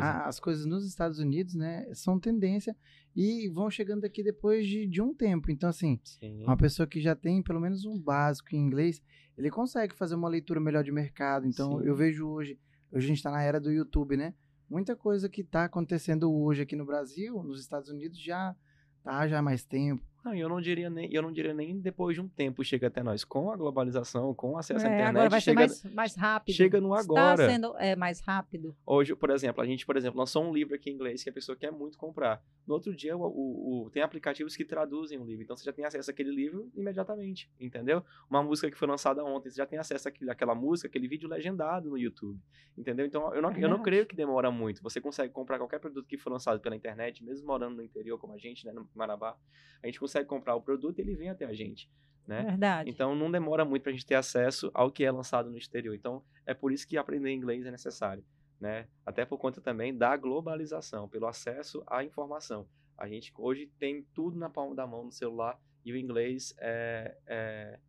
a- as coisas nos Estados Unidos, né, são tendência e vão chegando aqui depois de, de um tempo. Então, assim,
Sim,
uma pessoa que já tem pelo menos um básico em inglês, ele consegue fazer uma leitura melhor de mercado. Então,
Sim.
eu vejo hoje, hoje a gente está na era do YouTube, né? Muita coisa que está acontecendo hoje aqui no Brasil, nos Estados Unidos, já tá já há mais tempo.
Não, eu não diria nem, eu não diria nem depois de um tempo chega até nós. Com a globalização, com o acesso à
É,
internet,
agora vai
chega,
mais, mais rápido.
chega no agora.
Está sendo é, mais rápido.
Hoje, por exemplo, a gente, por exemplo, lançou um livro aqui em inglês que a pessoa quer muito comprar. No outro dia, o, o- o- tem aplicativos que traduzem o livro. Então, você já tem acesso àquele livro imediatamente, entendeu? Uma música que foi lançada ontem, você já tem acesso àquele, àquela música, aquele vídeo legendado no YouTube, entendeu? Então, eu não, eu não creio que demora muito. Você consegue comprar qualquer produto que for lançado pela internet, mesmo morando no interior como a gente, né, no Marabá. A gente consegue comprar o produto e ele vem até a gente, né?
Verdade.
Então não demora muito para a gente ter acesso ao que é lançado no exterior. Então é por isso que aprender inglês é necessário, né? Até por conta também da globalização, pelo acesso à informação. A gente hoje tem tudo na palma da mão no celular e o inglês é, é-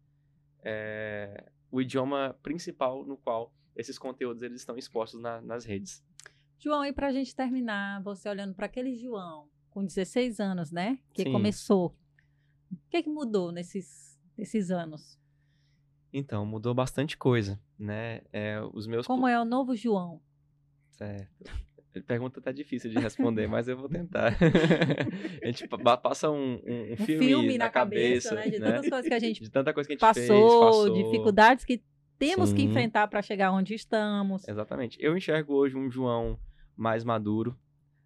é o idioma principal no qual esses conteúdos eles estão expostos na- nas redes.
João, e para a gente terminar, você olhando para aquele João com 16 anos, né? Que
Sim.
começou. O que, é que mudou nesses, nesses anos?
Então mudou bastante coisa, né? É, os meus
Como é o novo João?
Certo. Pergunta tá difícil de responder, mas eu vou tentar. a gente pa- passa um, um- um
Um
filme, na, cabeça,
né? De
né?
tantas coisas que a gente
De tanta coisa que a gente
passou,
fez, passou.
dificuldades que temos que
Sim.
enfrentar para chegar onde estamos.
Exatamente. Eu enxergo hoje um João mais maduro,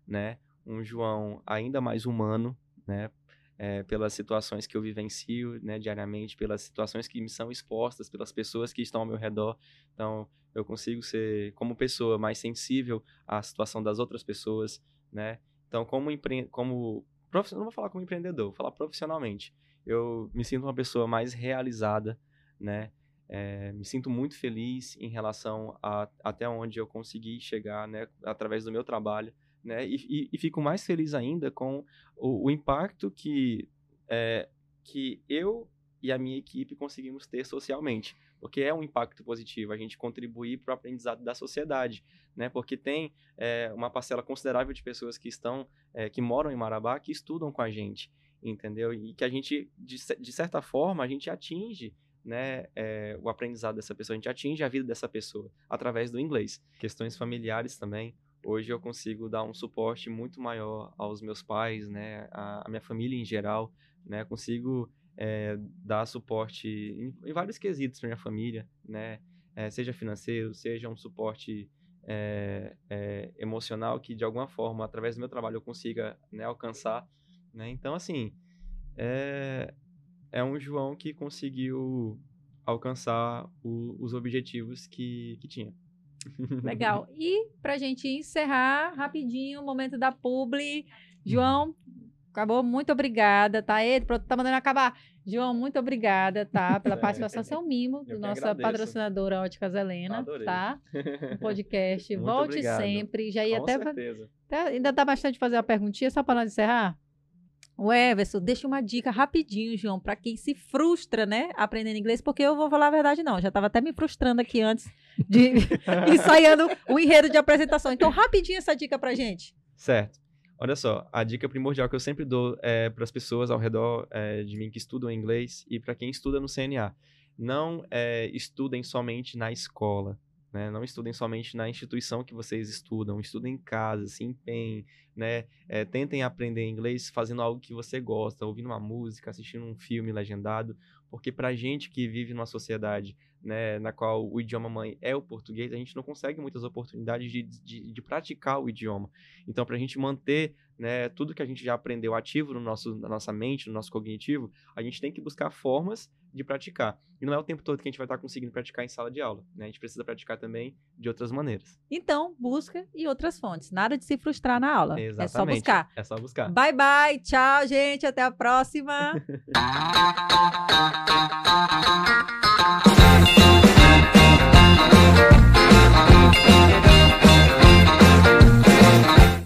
né? Um João ainda mais humano, né? É, pelas situações que eu vivencio, né, diariamente, pelas situações que me são expostas, pelas pessoas que estão ao meu redor. Então, eu consigo ser, como pessoa, mais sensível à situação das outras pessoas, né? Então, como empre... como não vou falar como empreendedor, vou falar profissionalmente. Eu me sinto uma pessoa mais realizada, né? É, me sinto muito feliz em relação a até onde eu consegui chegar, né, através do meu trabalho, né, e, e- e fico mais feliz ainda com o, o impacto que é, que eu e a minha equipe conseguimos ter socialmente, porque é um impacto positivo a gente contribuir para o aprendizado da sociedade, né, porque tem é, uma parcela considerável de pessoas que estão é, que moram em Marabá que estudam com a gente, entendeu? E que a gente de, de certa forma a gente atinge né, é, o aprendizado dessa pessoa, a gente atinge a vida dessa pessoa através do inglês. Questões familiares também. Hoje eu consigo dar um suporte muito maior aos meus pais, né, à, minha família em geral, né, consigo é, dar suporte em, em vários quesitos para minha família, né, é, seja financeiro, seja um suporte é, emocional que de alguma forma através do meu trabalho eu consiga né, alcançar, né, então assim é, é um João que conseguiu alcançar o- os objetivos que, que tinha.
Legal. E pra gente encerrar rapidinho o momento da publi. João, acabou. Muito obrigada, tá? Ele pronto, tá mandando acabar. João, muito obrigada, tá? Pela
É.
participação. Um mimo do nossa
agradeço.
patrocinadora Óticas Helena,
Adorei.
tá? Um podcast. Volte
obrigado.
sempre. Já ia
Com
até.
certeza.
até- Ainda dá bastante fazer uma perguntinha, só para nós encerrar. O Everson, deixa uma dica rapidinho, João, para quem se frustra, né, aprendendo inglês, porque eu vou falar a verdade, não. Já estava até me frustrando aqui antes de ensaiando o enredo de apresentação. Então, rapidinho essa dica pra gente.
Certo. Olha só, a dica primordial que eu sempre dou é para as pessoas ao redor é, de mim que estudam inglês e para quem estuda no CNA. Não é, estudem somente na escola, né? Não estudem somente na instituição que vocês estudam. Estudem em casa, se empenhem, né? É, tentem aprender inglês fazendo algo que você gosta, ouvindo uma música, assistindo um filme legendado, porque para gente que vive numa sociedade né, na qual o idioma mãe é o português, a gente não consegue muitas oportunidades de, de, de praticar o idioma. Então, para a gente manter né? Tudo que a gente já aprendeu ativo no nosso, na nossa mente, no nosso cognitivo, a gente tem que buscar formas de praticar. E não é o tempo todo que a gente vai estar conseguindo praticar em sala de aula, né? A gente precisa praticar também de outras maneiras.
Então, busca e outras fontes. Nada de se frustrar na aula. Exatamente. É só buscar.
É só buscar.
Bye, bye. Tchau, gente. Até a próxima.